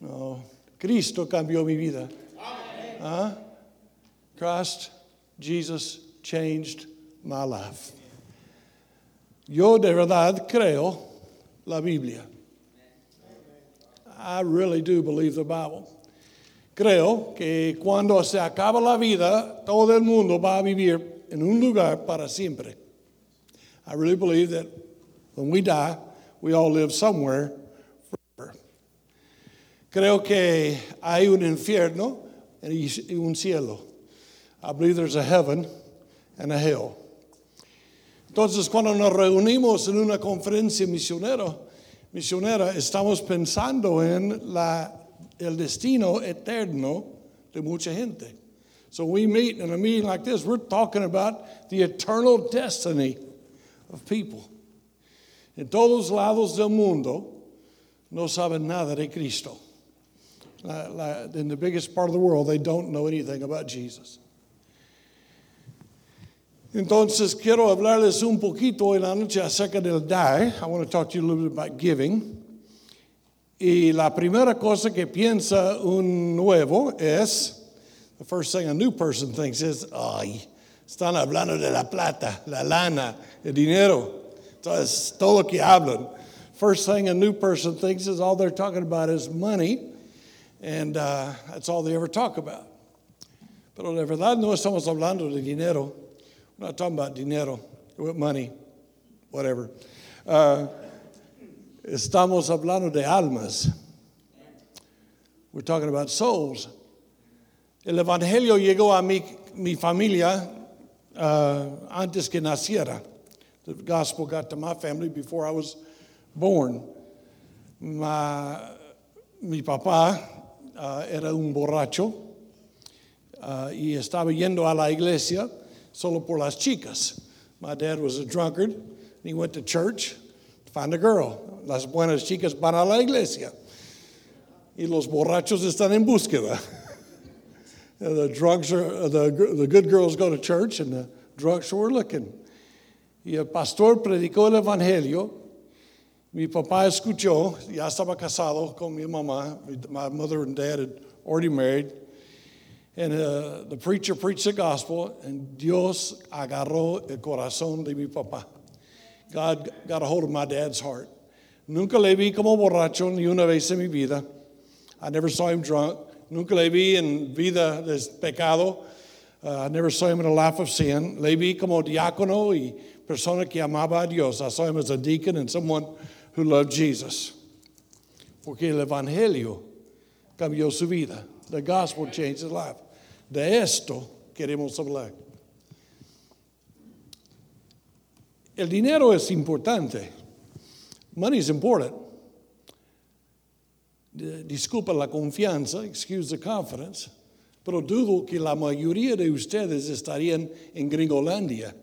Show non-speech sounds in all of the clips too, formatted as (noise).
No, Cristo cambió mi vida. Huh? Ah. Christ, Jesus changed my life. Yo de verdad creo la Biblia. I really do believe the Bible. Creo que cuando se acaba la vida, todo el mundo va a vivir en un lugar para siempre. I really believe that when we die, we all live somewhere. Creo que hay un infierno y un cielo. I believe there's a heaven and a hell. Entonces, cuando nos reunimos en una conferencia misionera, misionera estamos pensando en la, el destino eterno de mucha gente. So we meet in a meeting like this, we're talking about the eternal destiny of people. En todos lados del mundo no saben nada de Cristo. In the biggest part of the world, they don't know anything about Jesus. Entonces quiero hablarles un poquito en la noche acerca del dar. I want to talk to you a little bit about giving. Y la primera cosa que piensa un nuevo es, the first thing a new person thinks is, ay, están hablando de la plata, la lana, el dinero. Entonces, todo lo que hablan. First thing a new person thinks is all they're talking about is money, and uh, that's all they ever talk about. Pero de verdad no estamos hablando de dinero. We're not talking about dinero, money, whatever. Uh, estamos hablando de almas. We're talking about souls. El Evangelio llegó a mi, mi familia uh, antes que naciera. The gospel got to my family before I was born. My, mi papá uh, era un borracho uh, y estaba yendo a la iglesia solo por las chicas. My dad was a drunkard, and he went to church to find a girl. Las buenas chicas van a la iglesia. Y los borrachos están en búsqueda. (laughs) the drugs are, the, the good girls go to church, and the drunks are looking. Y el pastor predicó el evangelio. Mi papá escuchó, ya estaba casado con mi mamá. My mother and dad had already married. And uh, the preacher preached the gospel, and Dios agarró el corazón de mi papá. God got a hold of my dad's heart. Nunca le vi como borracho ni una vez en mi vida. I never saw him drunk. Nunca le vi en vida de pecado. Uh, I never saw him in a life of sin. Le vi como diácono y persona que amaba a Dios. I saw him as a deacon and someone who loved Jesus. Porque el Evangelio cambió su vida. The gospel changed his life. De esto queremos hablar. El dinero es importante. Money is important. Disculpa la confianza, excuse the confidence, pero dudo que la mayoría de ustedes estarían en Gringolandia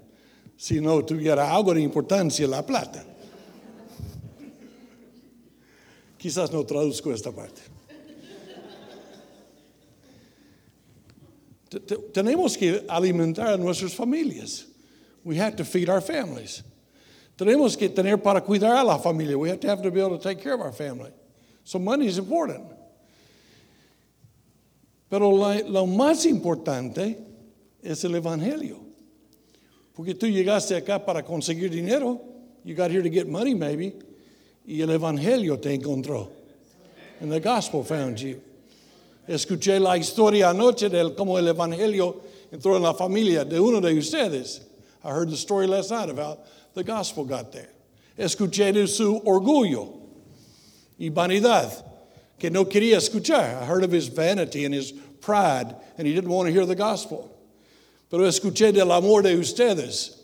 si no tuviera algo de importancia la plata. Quizás no traduzco esta parte. Tenemos que alimentar a nuestras familias. We have to feed our families. Tenemos que tener para cuidar a la familia. We have to have to be able to take care of our family. So money is important. Pero lo más importante es el evangelio. Porque tú llegaste acá para conseguir dinero. You got here to get money, maybe. Y el evangelio te encontró. And the gospel found you. Escuché la historia anoche de cómo el evangelio entró en la familia de uno de ustedes. I heard the story last night about the gospel got there. Escuché de su orgullo y vanidad que no quería escuchar. I heard of his vanity and his pride, and he didn't want to hear the gospel. Pero escuché del amor de ustedes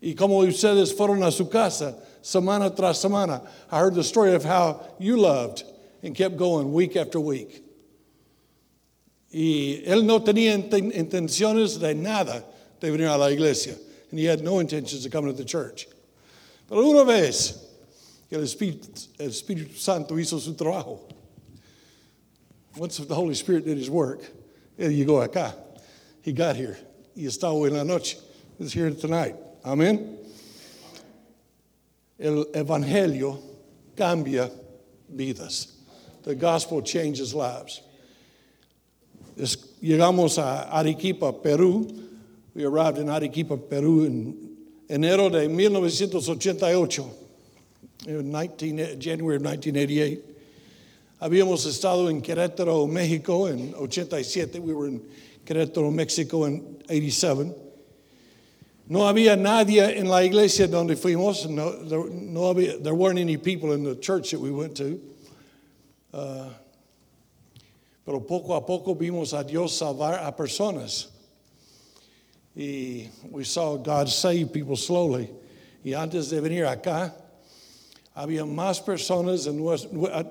y cómo ustedes fueron a su casa semana tras semana. I heard the story of how you loved and kept going week after week. Y él no tenía intenciones de nada de venir a la iglesia. And he had no intentions of coming to the church. Pero una vez que el Espíritu, el Espíritu Santo hizo su trabajo, once the Holy Spirit did his work, él llegó acá. He got here. Y está hoy en la noche. He's here tonight. Amen. El Evangelio cambia vidas. The gospel changes lives. llegamos a Arequipa, Perú. We arrived in Arequipa, Perú en enero de 1988, in 19, January of 1988. Habíamos estado en Querétaro, México en 87. We were in Querétaro, México in 87. No había nadie en la iglesia donde fuimos. No, there, no había, there weren't any people in the church that we went to. Uh, pero poco a poco vimos a Dios salvar a personas. Y we saw God save people slowly. Y antes de venir acá, había más personas, en,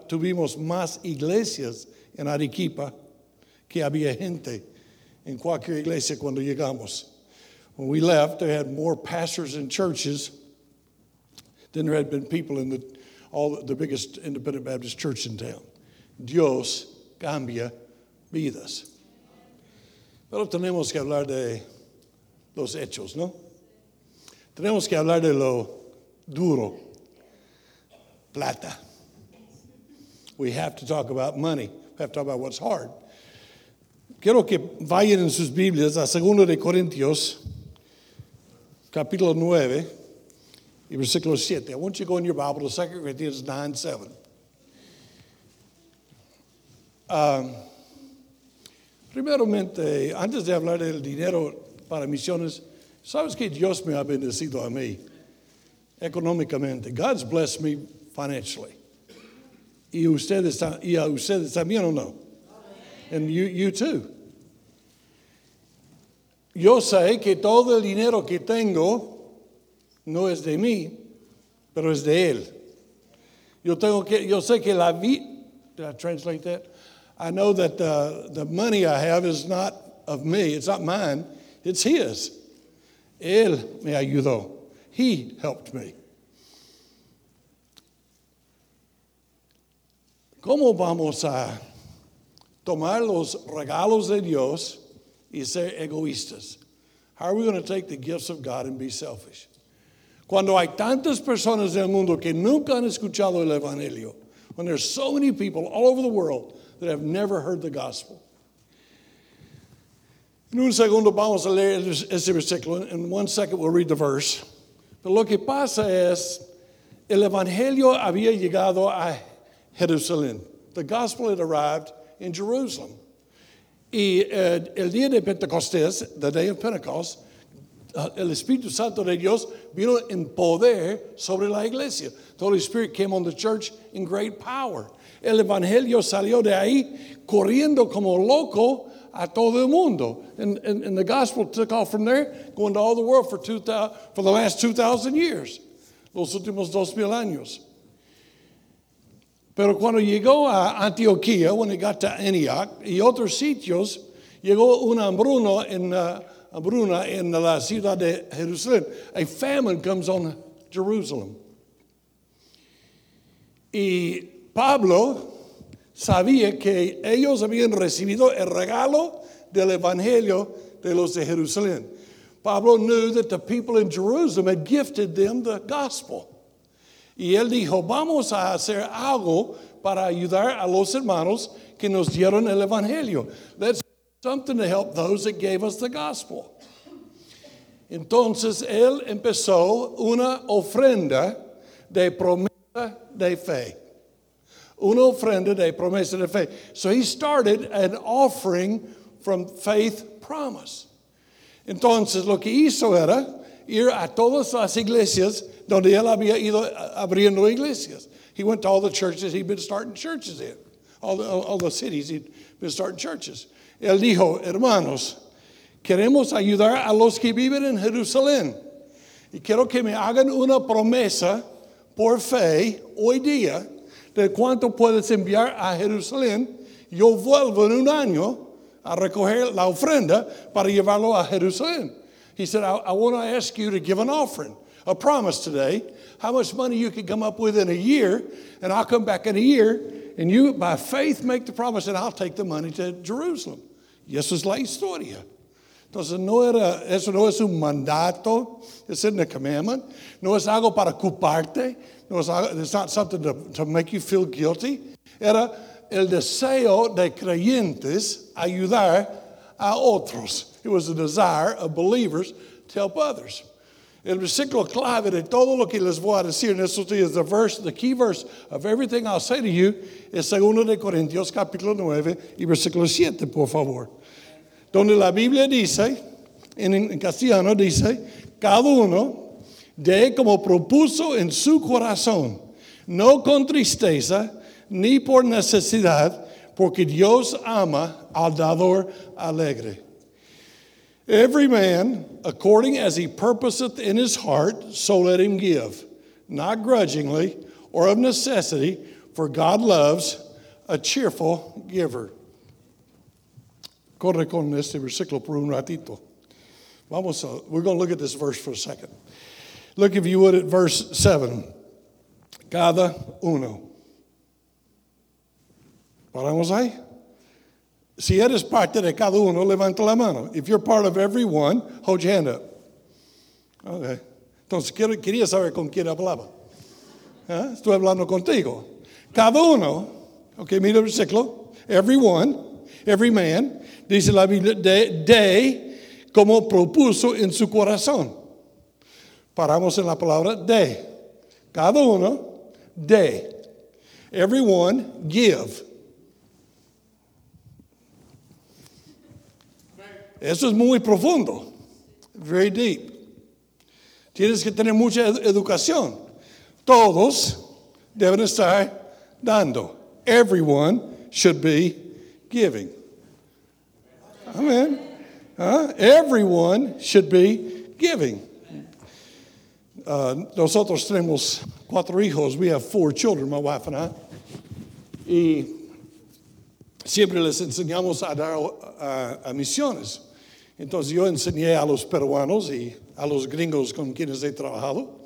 tuvimos más iglesias en Arequipa que había gente en cualquier iglesia cuando llegamos. When we left, they had more pastors and churches than there had been people in the, all the biggest independent Baptist church in town. Dios cambia vidas. Pero tenemos que hablar de los hechos, ¿no? Tenemos que hablar de lo duro, plata. We have to talk about money. We have to talk about what's hard. Quiero que vayan en sus Biblias a 2 de Corintios capítulo 9 y versículo 7. I want you to go in your Bible to 2 Corinthians 9 7. Um, primeramente, antes de hablar del dinero para misiones, sabes que Dios me ha bendecido a mí económicamente. God's blessed me financially. Y ustedes, y a ustedes también o no? And you, you too. Yo sé que todo el dinero que tengo no es de mí, pero es de Él. Yo, tengo que, yo sé que la vida, did I translate that? I know that the, the money I have is not of me, it's not mine, it's His. Él me ayudó. He helped me. ¿Cómo vamos a tomar los regalos de Dios y ser egoístas. How are we going to take the gifts of God and be selfish? Cuando hay tantas personas en el mundo que nunca han escuchado el Evangelio, when there's so many people all over the world that have never heard the gospel. En un segundo vamos a leer ese versículo. In one second we'll read the verse. Pero lo que pasa es, el Evangelio había llegado a Jerusalén. The gospel had arrived in Jerusalem. Y eh, el día de Pentecostés, the day of Pentecost, uh, el Espíritu Santo de Dios vino en poder sobre la iglesia. The Holy Spirit came on the church in great power. El Evangelio salió de ahí corriendo como loco a todo el mundo. And, and, and the gospel took off from there, going to all the world for, 2000, for the last 2,000 years, los últimos dos mil años. Pero cuando llegó a Antioquía, he got to Antioch y otros sitios, llegó una hambruna en, uh, en la ciudad de Jerusalén. A famine comes on Jerusalem. Y Pablo sabía que ellos habían recibido el regalo del Evangelio de los de Jerusalén. Pablo knew that the people in Jerusalem had gifted them the gospel. Y él dijo, vamos a hacer algo para ayudar a los hermanos que nos dieron el Evangelio. Let's do something to help those that gave us the gospel. Entonces él empezó una ofrenda de promesa de fe. Una ofrenda de promesa de fe. So he started an offering from faith promise. Entonces lo que hizo era ir a todas las iglesias donde él había ido abriendo iglesias. He went to all the churches he'd been starting churches in, all the, all the cities he'd been starting churches. Él dijo, hermanos, queremos ayudar a los que viven en Jerusalén. Y quiero que me hagan una promesa por fe hoy día de cuánto puedes enviar a Jerusalén. Yo vuelvo en un año a recoger la ofrenda para llevarlo a Jerusalén. He said, I, I want to ask you to give an offering a promise today how much money you can come up with in a year, and I'll come back in a year, and you, by faith, make the promise, and I'll take the money to Jerusalem. Y eso es la historia. Entonces, no era, eso no es un mandato, it's in the commandment. No es algo para culparte, no es algo, it's not something to, to make you feel guilty. Era el deseo de creyentes ayudar a otros. It was the desire of believers to help others. El versículo clave de todo lo que les voy a decir en estos días, the verse, the key verse of everything I'll say to you es 2 de Corintios capítulo 9 y versículo 7, por favor. Donde la Biblia dice, en, castellano dice, cada uno de como propuso en su corazón, no con tristeza ni por necesidad, porque Dios ama al dador alegre. Every man, according as he purposeth in his heart, so let him give, not grudgingly or of necessity, for God loves a cheerful giver. Corre con este versículo por un ratito. Vamos a, we're going to look at this verse for a second. Look, if you would, at verse 7. Cada uno. Paramos ahí. Si eres parte de cada uno, levanta la mano. If you're part of every one, hold your hand up. Okay. Entonces, quería saber con quién hablaba. ¿Eh? Estoy hablando contigo. Cada uno, ok, mira el versículo. Every one, every man, dice la Biblia, de, de como propuso en su corazón. Paramos en la palabra de. Cada uno, de. Everyone, give. Eso es muy profundo, very deep. Tienes que tener mucha educación. Todos deben estar dando. Everyone should be giving. Amen. Uh, everyone should be giving. Uh, nosotros tenemos cuatro hijos. We have four children, my wife and I. Y siempre les enseñamos a dar a misiones. Entonces yo enseñé a los peruanos y a los gringos con quienes he trabajado.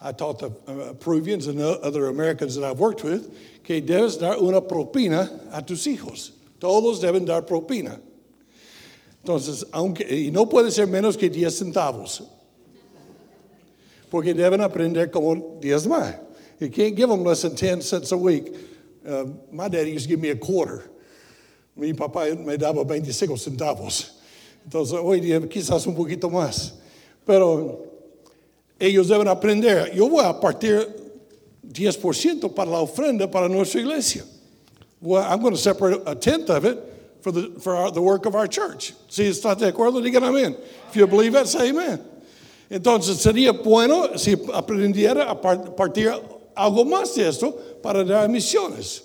I taught the uh, Peruvians and other Americans that I've worked with que debes dar una propina a tus hijos. Todos deben dar propina. Entonces, aunque, y no puede ser menos que 10 centavos. Porque deben aprender 10 más. You can't give them less than 10 cents a week. Uh, my daddy used to give me a quarter. Mi papá me daba 25 centavos. Entonces, hoy día quizás un poquito más. Pero ellos deben aprender. Yo voy a partir 10% para la ofrenda para nuestra iglesia. Well, I'm going to separate a tenth of it for the, for our, the work of our church. Si estás de acuerdo, digan amén. If you believe it, say amen. Entonces sería bueno si aprendiera a partir algo más de esto para dar misiones.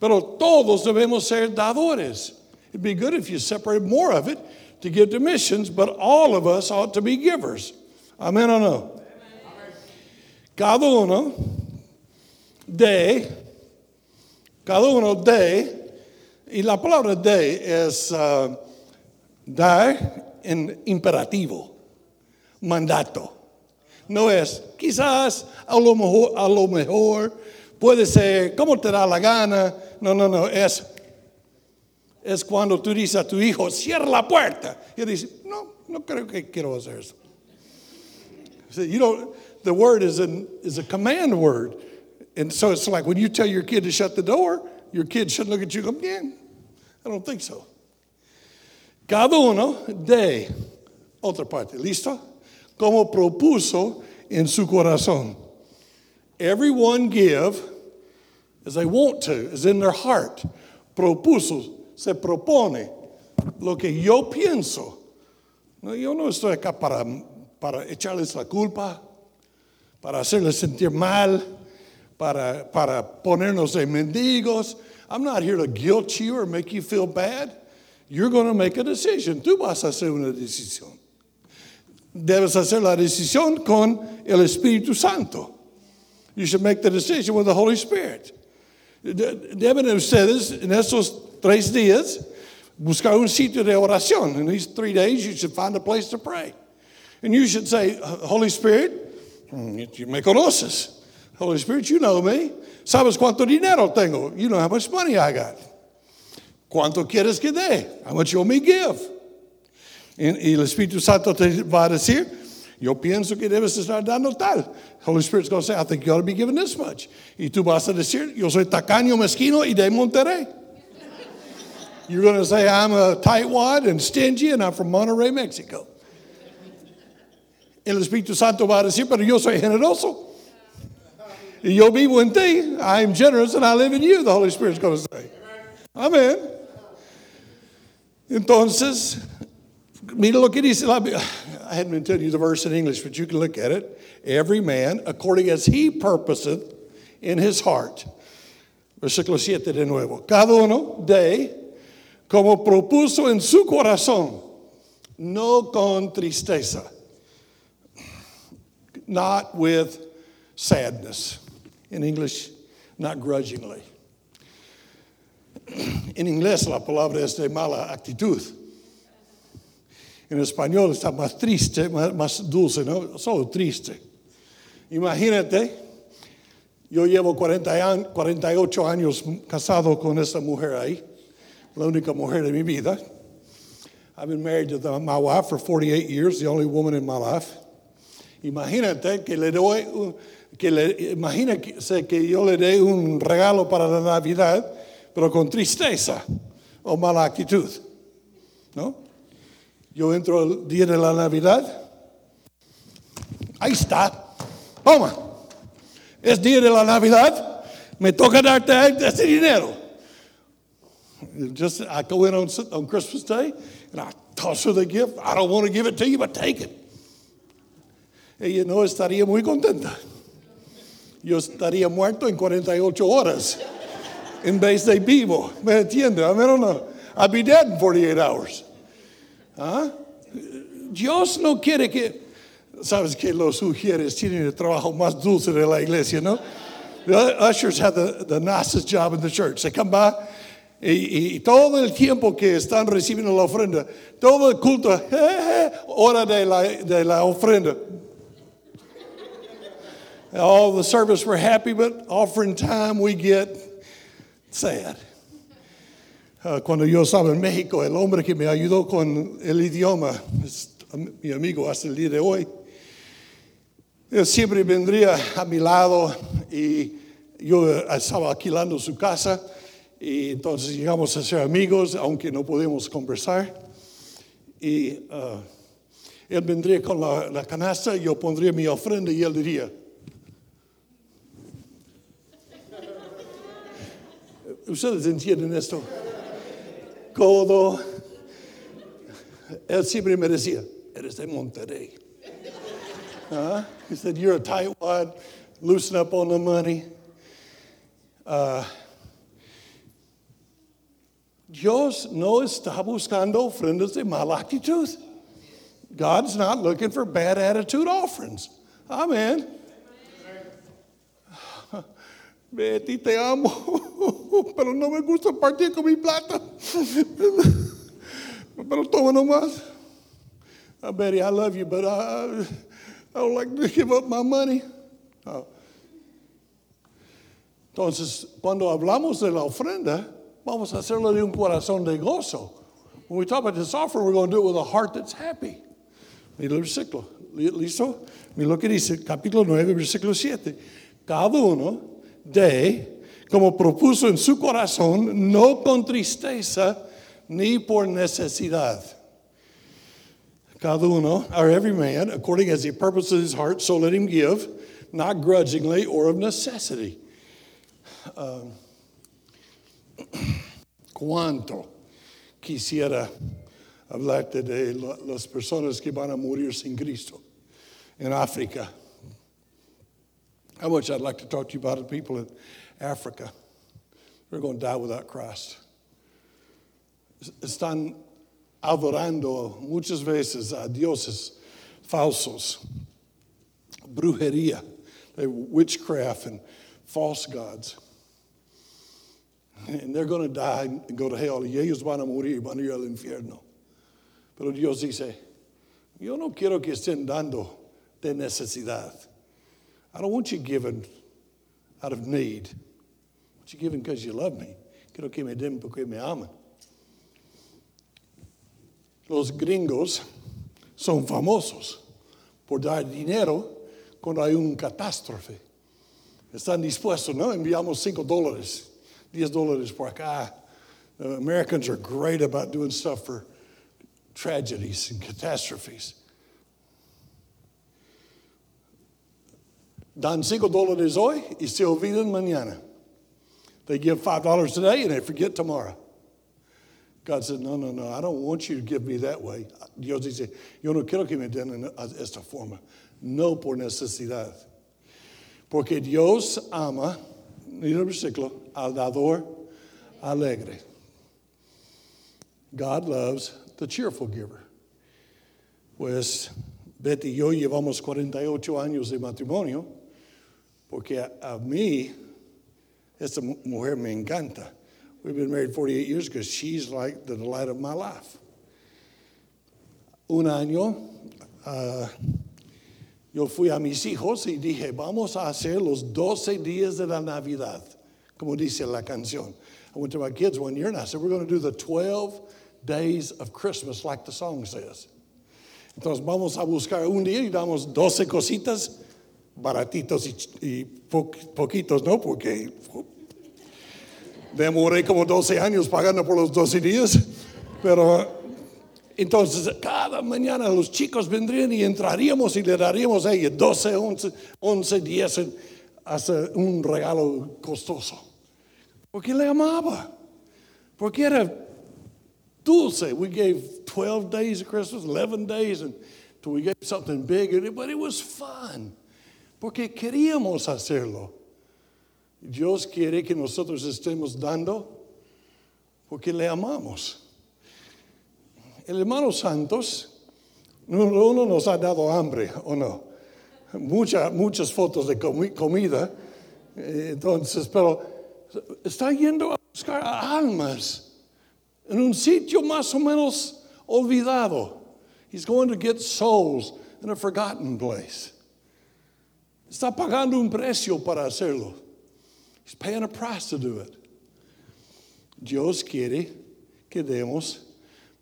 Pero todos debemos ser dadores. It'd be good if you separate more of it to give to missions, but all of us ought to be givers. Amen or no? Cada uno de, cada uno de, y la palabra de es uh, dar en imperativo, mandato. No es quizás, a lo mejor, a lo mejor, puede ser, como te da la gana. No, no, no, es es cuando tú dices a tu hijo, cierra la puerta. Y él dice, no, no creo que quiero hacer eso. So, you know, the word is, an, is a command word. And so it's like when you tell your kid to shut the door, your kid should look at you and go, yeah, I don't think so. Cada uno de, otra parte, ¿listo? Como propuso en su corazón. Everyone give as they want to, as in their heart. Propuso, se propone lo que yo pienso. No, yo no estoy acá para, para echarles la culpa, para hacerles sentir mal, para, para ponernos de mendigos. I'm not here to guilt you or make you feel bad. You're going to make a decision. Tú vas a hacer una decisión. Debes hacer la decisión con el Espíritu Santo. You should make the decision with the Holy Spirit. Deben ustedes en esos tres días, buscar un sitio de oración. In these three days, you should find a place to pray. And you should say, Holy Spirit, mm, me conoces. Holy Spirit, you know me. ¿Sabes cuánto dinero tengo? You know how much money I got. ¿Cuánto quieres que dé? How much you want me give? Y, el Espíritu Santo te va a decir, Yo pienso que debes estar dando tal. Holy Spirit's going to say, I think you ought to be given this much. Y tú vas a decir, yo soy tacaño, mezquino y de Monterrey. You're going to say, I'm a tightwad and stingy and I'm from Monterrey, Mexico. El Espíritu Santo va a decir, pero yo soy generoso. Yo vivo en ti. I am generous and I live in you, the Holy Spirit's going to say. Amen. Entonces, mira lo que dice la (sighs) I hadn't been telling you the verse in English, but you can look at it. Every man, according as he purposeth in his heart. Versículo 7 de nuevo. Cada uno de como propuso en su corazón, no con tristeza. Not with sadness. In English, not grudgingly. En inglés la palabra es de mala actitud. En español está más triste, más, dulce, ¿no? Solo triste. Imagínate, yo llevo 40 48 años casado con esa mujer ahí, la única mujer de mi vida. I've been married to the, my wife for 48 years, the only woman in my life. Imagínate que le doy, que le, imagínate que yo le dé un regalo para la Navidad, pero con tristeza o mala actitud. ¿No? Yo entro el día de la Navidad. Ahí está. Toma. Es día de la Navidad. Me toca darte ese dinero. Just I go in on, on Christmas Day and I toss her the gift. I don't want to give it to you, but take it. Ella no estaría muy contenta. Yo estaría muerto en 48 horas en vez de vivo. ¿Me entiende? I don't know. I'd be dead in 48 hours. ¿Ah? Dios no quiere que, sabes que los ujieres tienen el trabajo más dulce de la iglesia, ¿no? The ushers have the, the nicest job in the church. They come by y, y, todo el tiempo que están recibiendo la ofrenda, todo el culto, (laughs) eh, eh, hora de la, de la ofrenda. All the service we're happy, but offering time we get sad. Ah, cuando yo estaba en México, el hombre que me ayudó con el idioma, es mi amigo hasta el día de hoy, él siempre vendría a mi lado y yo estaba alquilando su casa y entonces llegamos a ser amigos, aunque no podemos conversar. Y uh, él vendría con la, la canasta, yo pondría mi ofrenda y él diría, ¿ustedes entienden esto? codo. Él siempre me decía, eres de Monterrey. Uh, he said, You're a tightwad, loosen up on the money. Uh, Dios no está buscando ofrendas de mala actitud. God's not looking for bad attitude offerings. Amen. Betty, te amo, (laughs) pero no me gusta partir con mi plata. (laughs) Pero toma nomás. Uh, Betty, I love you, but I, I don't like to give up my money. Uh, entonces, cuando hablamos de la ofrenda, vamos a hacerlo de un corazón de gozo. When we talk about this offering, we're going to do it with a heart that's happy. Mira el versículo. ¿Listo? Mira lo que dice, capítulo 9, versículo 7. Cada uno de, como propuso en su corazón, no con tristeza ni por necesidad. Cada uno, or every man, according as he purposes his heart, so let him give, not grudgingly or of necessity. Um, ¿Cuánto quisiera hablarte de las personas que van a morir sin Cristo en África? How much I'd like to talk to you about the people in Africa. They're going to die without Christ. Están adorando muchas veces a dioses falsos, brujería, eh, witchcraft, and false gods. And they're going to die and go to hell. Y ellos van a morir, van a ir al infierno. Pero Dios dice, yo no quiero que estén dando de necesidad. I don't want you giving out of need. I want you giving because you love me. Quiero que me den porque me aman. Los gringos son famosos por dar dinero cuando hay un catástrofe. Están dispuestos, ¿no? Enviamos cinco dólares, diez dólares por acá. The Americans are great about doing stuff for tragedies and catastrophes. Dan cinco dólares hoy y se olvidan mañana. They give five dollars today and they forget tomorrow. God said, No, no, no, I don't want you to give me that way. Dios dice, Yo no quiero que me den esta forma. No por necesidad. Porque Dios ama, mira el versículo, al dador alegre. God loves the cheerful giver. Pues Betty y yo llevamos 48 años de matrimonio porque a, a mí esta mujer me encanta. We've been married 48 years because she's like the delight of my life. Un año, uh, yo fui a mis hijos y dije, vamos a hacer los 12 días de la Navidad, como dice la canción. I went to my kids one year and I said, we're going to do the 12 days of Christmas like the song says. Entonces vamos a buscar un día y damos 12 cositas baratitos y, y po, poquitos, ¿no? Porque Demoré como 12 años pagando por los 12 días, pero entonces cada mañana los chicos vendrían y entraríamos y le daríamos a ellos 12, 11, 11 10 hasta un regalo costoso. Porque le amaba, porque era dulce. We gave 12 days of Christmas, 11 days, and we gave something big, but it was fun. Porque queríamos hacerlo. Dios quiere que nosotros estemos dando porque le amamos. El hermano Santos, número uno, nos ha dado hambre, ¿o no? muchas fotos de comida. Eh, entonces, pero está yendo a buscar almas en un sitio más o menos olvidado. He's going to get souls in a forgotten place. Está pagando un precio para hacerlo. He's paying a price to do it. Dios quiere que demos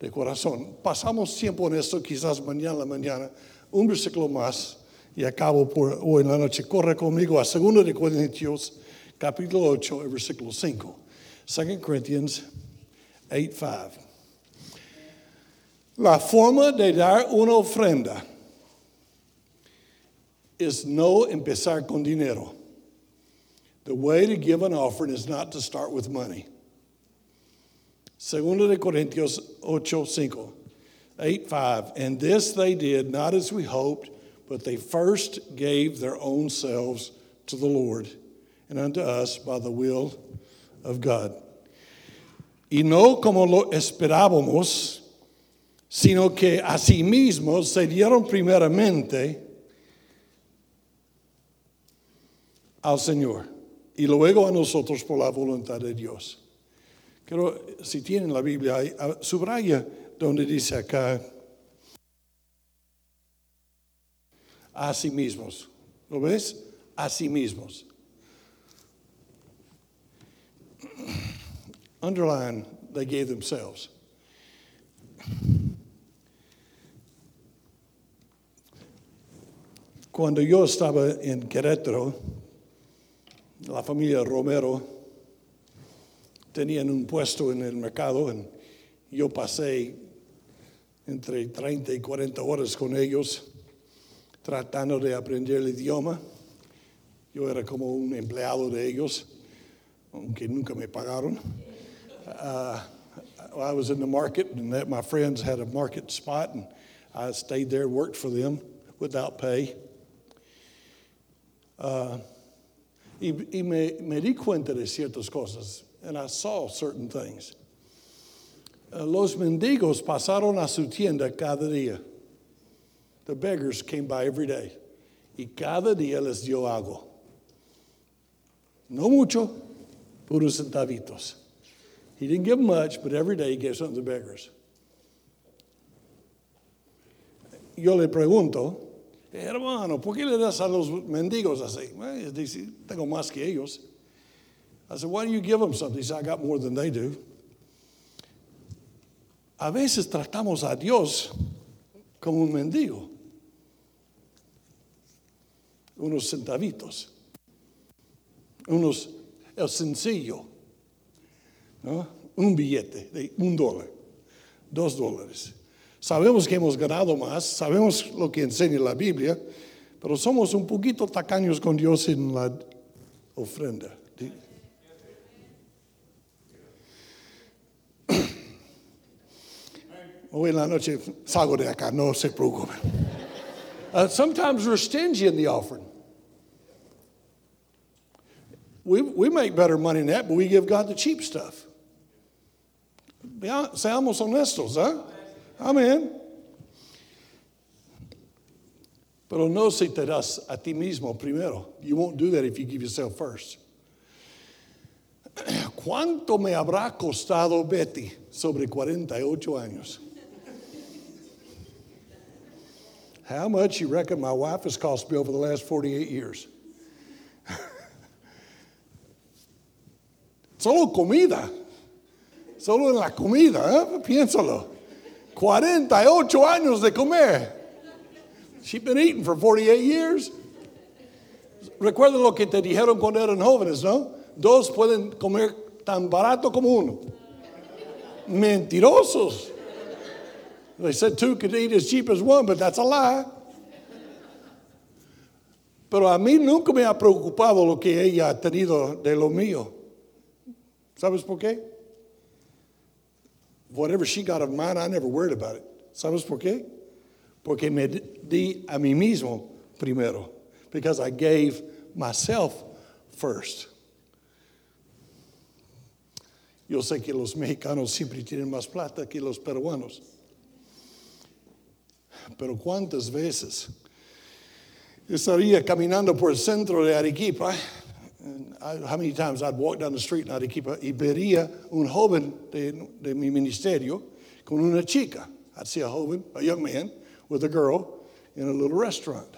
de corazón. Pasamos tiempo en esto, quizás mañana la mañana, un versículo más y acabo por hoy en la noche. Corre conmigo a 2 de Corintios, capítulo 8, versículo 5. 2 Corinthians 8, 5. La forma de dar una ofrenda es no empezar con dinero. The way to give an offering is not to start with money. Segundo de Corintios 8, 5, 8, 5. And this they did not as we hoped, but they first gave their own selves to the Lord and unto us by the will of God. Y no como lo esperábamos, sino que asimismo se dieron primeramente al Señor y luego a nosotros por la voluntad de Dios. Pero si tienen la Biblia, ah, subraya donde dice acá, a sí mismos. ¿Lo ves? A sí mismos. (clears throat) Underline, they gave themselves. Cuando yo estaba en Querétaro, la familia Romero tenían un puesto en el mercado y yo pasé entre 30 y 40 horas con ellos tratando de aprender el idioma. Yo era como un empleado de ellos, aunque nunca me pagaron. Uh, I was in the market, and my friends had a market spot, and I stayed there, worked for them without pay. Uh, y, me, di cuenta de ciertas cosas. And I saw certain things. Uh, los mendigos pasaron a su tienda cada día. The beggars came by every day. Y cada día les dio algo. No mucho, puros centavitos. He didn't give much, but every day he gave something to the beggars. Yo le pregunto, hermano, ¿por qué le das a los mendigos así? Well, dice, tengo más que ellos. I said, why do you give them something? He said, I got more than they do. A veces tratamos a Dios como un mendigo. unos centavitos, unos, el sencillo, ¿no? un billete de un dólar, dos dólares. Sabemos que hemos ganado más, sabemos lo que enseña la Biblia, pero somos un poquito tacaños con Dios en la ofrenda. Hoy en la noche salgo de acá, no se preocupen. Uh, sometimes we're stingy in the offering. We, we make better money than that, but we give God the cheap stuff. Seamos honestos, ¿eh? Amén. Pero no se te das a ti mismo primero. You won't do that if you give yourself first. (clears throat) ¿Cuánto me habrá costado Betty sobre 48 años? How much you reckon my wife has cost me over the last 48 years? (laughs) Solo comida. Solo la comida, ¿eh? piénsalo. 48 años de comer. She's been eating for 48 years. Recuerda lo que te dijeron cuando eran jóvenes, ¿no? Dos pueden comer tan barato como uno. Mentirosos. They said two could eat as cheap as one, but that's a lie. Pero a mí nunca me ha preocupado lo que ella ha tenido de lo mío. ¿Sabes por qué? Whatever she got of mine, I never worried about it. ¿Sabes por qué? Porque me di a mí mismo primero. Because I gave myself first. Yo sé que los mexicanos siempre tienen más plata que los peruanos. Pero cuántas veces estaría caminando por el centro de Arequipa how many times I'd walk down the street in Arequipa y vería un joven de, de mi ministerio con una chica. I'd see a joven, a young man, with a girl in a little restaurant.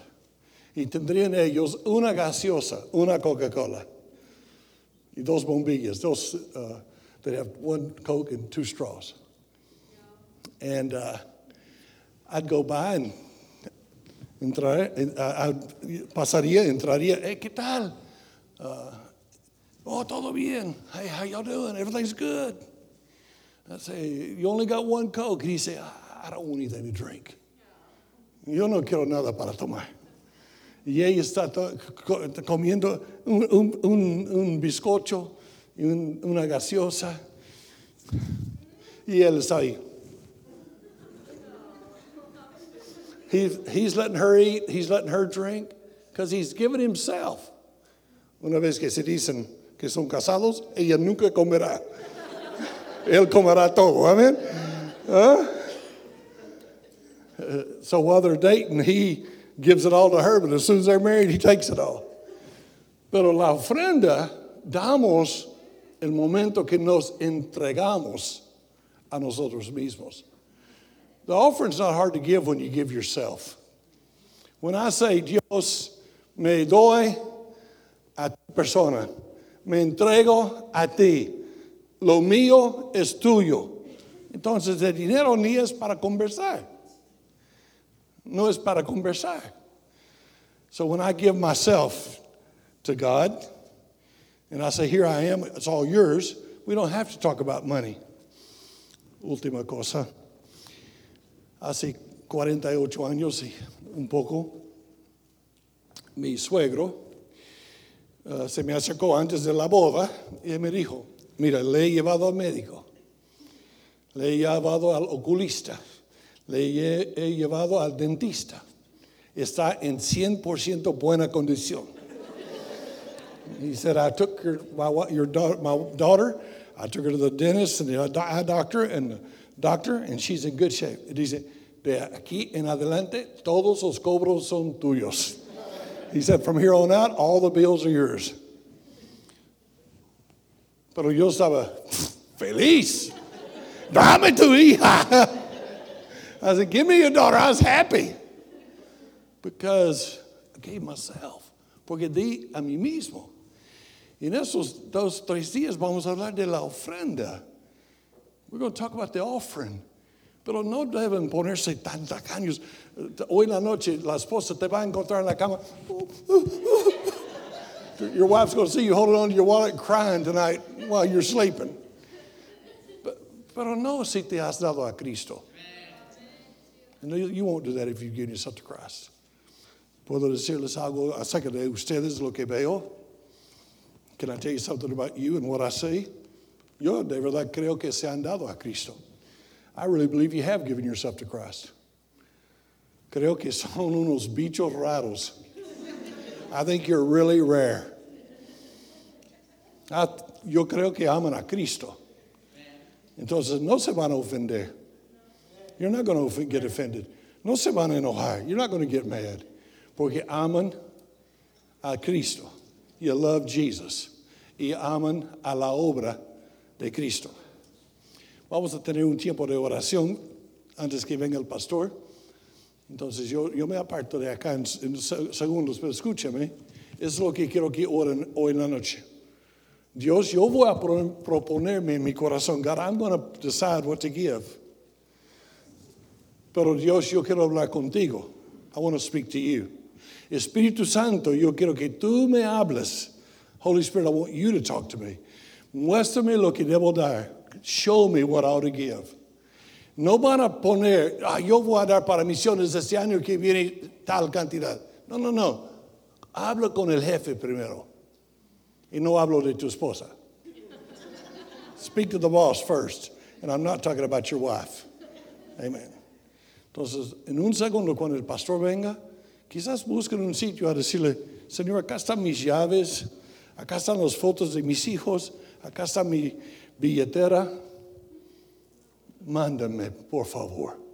Y tendrían ellos una gaseosa, una Coca-Cola, y dos bombillas. Uh, they'd have one Coke and two straws. And uh, I'd go by and entrar, uh, pasaría, entraría, hey, ¿qué tal? Uh, oh, todo bien. Hey, how y'all doing? Everything's good. I say, you only got one Coke. And he say, I don't want anything to drink. Yo no quiero nada para tomar. Y ella está comiendo un, un, un, un bizcocho y una gaseosa. Y él está ahí. He's, he's letting her eat, he's letting her drink, because he's given himself. Una vez que se dicen que son casados, ella nunca comerá. Él comerá todo. Huh? Uh, so while they're dating, he gives it all to her, but as soon as they're married, he takes it all. Pero la ofrenda damos el momento que nos entregamos a nosotros mismos. The offering's not hard to give when you give yourself. When I say, Dios, me doy a tu persona. Me entrego a ti. Lo mío es tuyo. Entonces el dinero ni es para conversar. No es para conversar. So when I give myself to God and I say, Here I am, it's all yours, we don't have to talk about money. Última cosa. Hace 48 años y un poco, mi suegro uh, se me acercó antes de la boda y me dijo, mira, le he llevado al médico, le he llevado al oculista, le he, he llevado al dentista. Está en 100% buena condición. He said, I took your, my, your daughter, my daughter, I took her to the dentist and the eye doctor and doctor, and she's in good shape. Dice, de aquí en adelante, todos los cobros son tuyos. He said, From here on out, all the bills are yours. Pero yo estaba feliz. Dame tu hija. I said, Give me your daughter. I was happy because I gave myself. Porque di a mí mismo. Y en esos dos, tres días vamos a hablar de la ofrenda. We're going to talk about the offering. Pero no deben ponerse tan tacaños. Hoy la noche la esposa te va a encontrar en la cama. Your wife's going to see you holding on to your wallet crying tonight while you're sleeping. Pero no si te has dado a Cristo. And you won't do that if you give yourself to Christ. Puedo decirles algo acerca de ustedes, lo que veo. Can I tell you something about you and what I see? Yo de verdad creo que se han dado a Cristo. I really believe you have given yourself to Christ. Creo que son unos bichos raros. I think you're really rare. I, yo creo que aman a Cristo. Entonces no se van a ofender. You're not going to get offended. No se van a enojar. You're not going to get mad. Porque aman a Cristo. You love Jesus. Y aman a la obra de Cristo. Vamos a tener un tiempo de oración antes que venga el pastor. Entonces yo, yo me aparto de acá en, en segundos, pero escúchame, es lo que quiero que oren hoy en la noche. Dios, yo voy a proponerme en mi corazón, God, I'm going to decide what to give. Pero Dios, yo quiero hablar contigo. I want to speak to you. Espíritu Santo, yo quiero que tú me hables. Holy Spirit, I want you to talk to me. Muéstrame lo que debo dar. Show me what I ought to give. No van a poner, ah, yo voy a dar para misiones este año que viene tal cantidad. No, no, no. Habla con el jefe primero. Y no hablo de tu esposa. Speak to the boss first. And I'm not talking about your wife. Amen. Entonces, en un segundo, cuando el pastor venga, quizás busquen un sitio a decirle, Señor, acá están mis llaves, acá están las fotos de mis hijos, acá está mi billetera. Mándame, por favor.